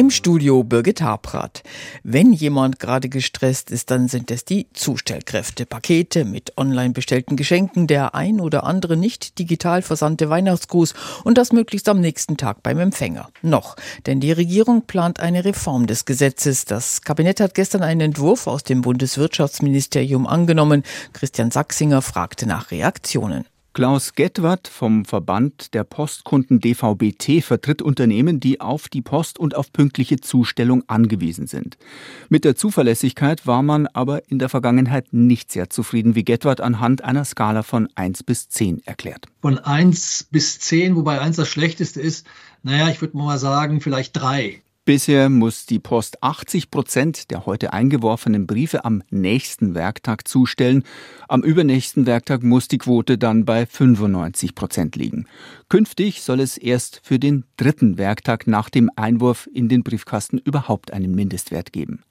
Im Studio Birgit Habrath. Wenn jemand gerade gestresst ist, dann sind es die Zustellkräfte. Pakete mit online bestellten Geschenken, der ein oder andere nicht digital versandte Weihnachtsgruß und das möglichst am nächsten Tag beim Empfänger. Noch, denn die Regierung plant eine Reform des Gesetzes. Das Kabinett hat gestern einen Entwurf aus dem Bundeswirtschaftsministerium angenommen. Christian Sachsinger fragte nach Reaktionen. Klaus Gettwart vom Verband der Postkunden DVBT vertritt Unternehmen, die auf die Post und auf pünktliche Zustellung angewiesen sind. Mit der Zuverlässigkeit war man aber in der Vergangenheit nicht sehr zufrieden, wie Gettwart anhand einer Skala von 1 bis 10 erklärt. Von 1 bis 10, wobei 1 das schlechteste ist, naja, ich würde mal sagen, vielleicht 3. Bisher muss die Post 80 Prozent der heute eingeworfenen Briefe am nächsten Werktag zustellen. Am übernächsten Werktag muss die Quote dann bei 95 Prozent liegen. Künftig soll es erst für den dritten Werktag nach dem Einwurf in den Briefkasten überhaupt einen Mindestwert geben.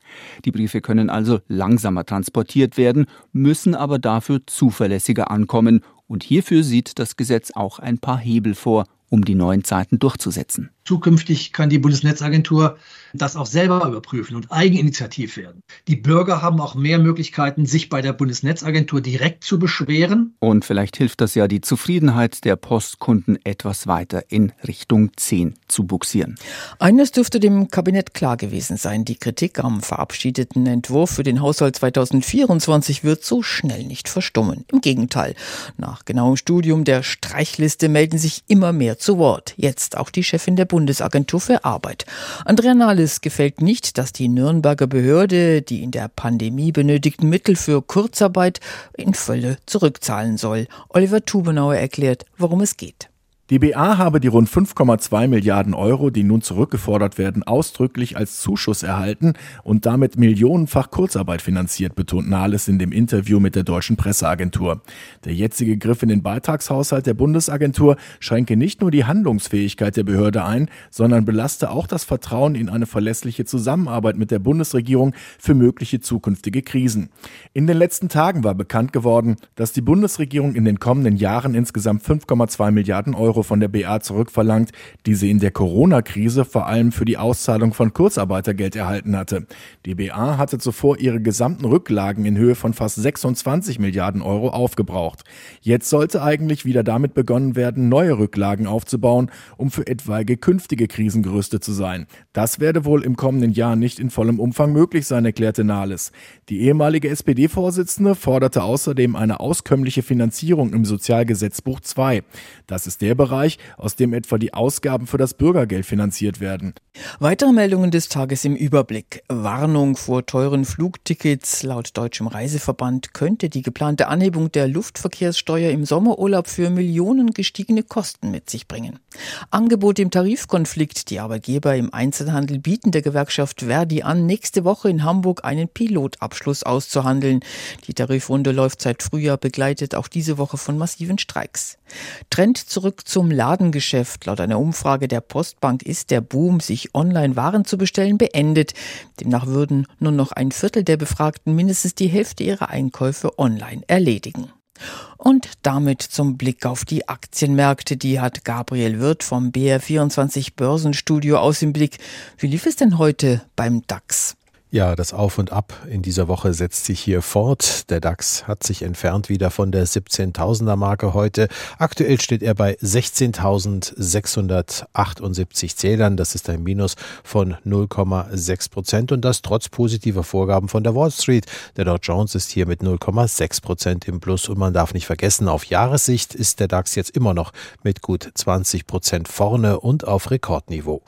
Die Briefe können also langsamer transportiert werden, müssen aber dafür zuverlässiger ankommen. Und hierfür sieht das Gesetz auch ein paar Hebel vor, um die neuen Zeiten durchzusetzen. Zukünftig kann die Bundesnetzagentur das auch selber überprüfen und eigeninitiativ werden. Die Bürger haben auch mehr Möglichkeiten, sich bei der Bundesnetzagentur direkt zu beschweren. Und vielleicht hilft das ja, die Zufriedenheit der Postkunden etwas weiter in Richtung 10 zu buxieren. Eines dürfte dem Kabinett klar gewesen sein. Die Kritik am verabschiedeten Entwurf für den Haushalt 2024 wird so schnell nicht verstummen. Im Gegenteil. Nach genauem Studium der Streichliste melden sich immer mehr zu Wort. Jetzt auch die Chefin der Bundesnetzagentur. Bundesagentur für Arbeit. Andrea Nahles gefällt nicht, dass die Nürnberger Behörde die in der Pandemie benötigten Mittel für Kurzarbeit in Fülle zurückzahlen soll. Oliver Tubenauer erklärt, worum es geht. Die BA habe die rund 5,2 Milliarden Euro, die nun zurückgefordert werden, ausdrücklich als Zuschuss erhalten und damit millionenfach Kurzarbeit finanziert, betont Nahles in dem Interview mit der deutschen Presseagentur. Der jetzige Griff in den Beitragshaushalt der Bundesagentur schränke nicht nur die Handlungsfähigkeit der Behörde ein, sondern belaste auch das Vertrauen in eine verlässliche Zusammenarbeit mit der Bundesregierung für mögliche zukünftige Krisen. In den letzten Tagen war bekannt geworden, dass die Bundesregierung in den kommenden Jahren insgesamt 5,2 Milliarden Euro Euro von der BA zurückverlangt, die sie in der Corona-Krise vor allem für die Auszahlung von Kurzarbeitergeld erhalten hatte. Die BA hatte zuvor ihre gesamten Rücklagen in Höhe von fast 26 Milliarden Euro aufgebraucht. Jetzt sollte eigentlich wieder damit begonnen werden, neue Rücklagen aufzubauen, um für etwaige künftige Krisen gerüstet zu sein. Das werde wohl im kommenden Jahr nicht in vollem Umfang möglich sein, erklärte Nahles. Die ehemalige SPD-Vorsitzende forderte außerdem eine auskömmliche Finanzierung im Sozialgesetzbuch 2. Das ist der Bereich, Bereich, aus dem etwa die Ausgaben für das Bürgergeld finanziert werden. Weitere Meldungen des Tages im Überblick. Warnung vor teuren Flugtickets. Laut Deutschem Reiseverband könnte die geplante Anhebung der Luftverkehrssteuer im Sommerurlaub für Millionen gestiegene Kosten mit sich bringen. Angebot im Tarifkonflikt. Die Arbeitgeber im Einzelhandel bieten der Gewerkschaft Verdi an, nächste Woche in Hamburg einen Pilotabschluss auszuhandeln. Die Tarifrunde läuft seit Frühjahr, begleitet auch diese Woche von massiven Streiks. Trend zurück zum Ladengeschäft. Laut einer Umfrage der Postbank ist der Boom, sich online Waren zu bestellen, beendet. Demnach würden nur noch ein Viertel der Befragten mindestens die Hälfte ihrer Einkäufe online erledigen. Und damit zum Blick auf die Aktienmärkte. Die hat Gabriel Wirth vom BR24 Börsenstudio aus im Blick. Wie lief es denn heute beim DAX? Ja, das Auf und Ab in dieser Woche setzt sich hier fort. Der DAX hat sich entfernt wieder von der 17.000er Marke heute. Aktuell steht er bei 16.678 Zählern. Das ist ein Minus von 0,6 Prozent und das trotz positiver Vorgaben von der Wall Street. Der Dow Jones ist hier mit 0,6 Prozent im Plus und man darf nicht vergessen, auf Jahressicht ist der DAX jetzt immer noch mit gut 20 Prozent vorne und auf Rekordniveau.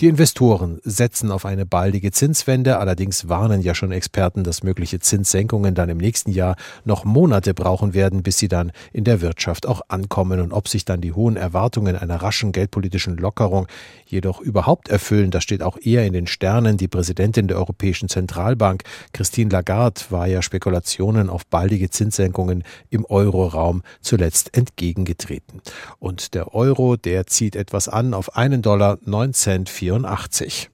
Die Investoren setzen auf eine baldige Zinswende, allerdings Allerdings warnen ja schon Experten, dass mögliche Zinssenkungen dann im nächsten Jahr noch Monate brauchen werden, bis sie dann in der Wirtschaft auch ankommen. Und ob sich dann die hohen Erwartungen einer raschen geldpolitischen Lockerung jedoch überhaupt erfüllen, das steht auch eher in den Sternen. Die Präsidentin der Europäischen Zentralbank, Christine Lagarde, war ja Spekulationen auf baldige Zinssenkungen im Euroraum zuletzt entgegengetreten. Und der Euro, der zieht etwas an auf einen Dollar 9 Cent 84.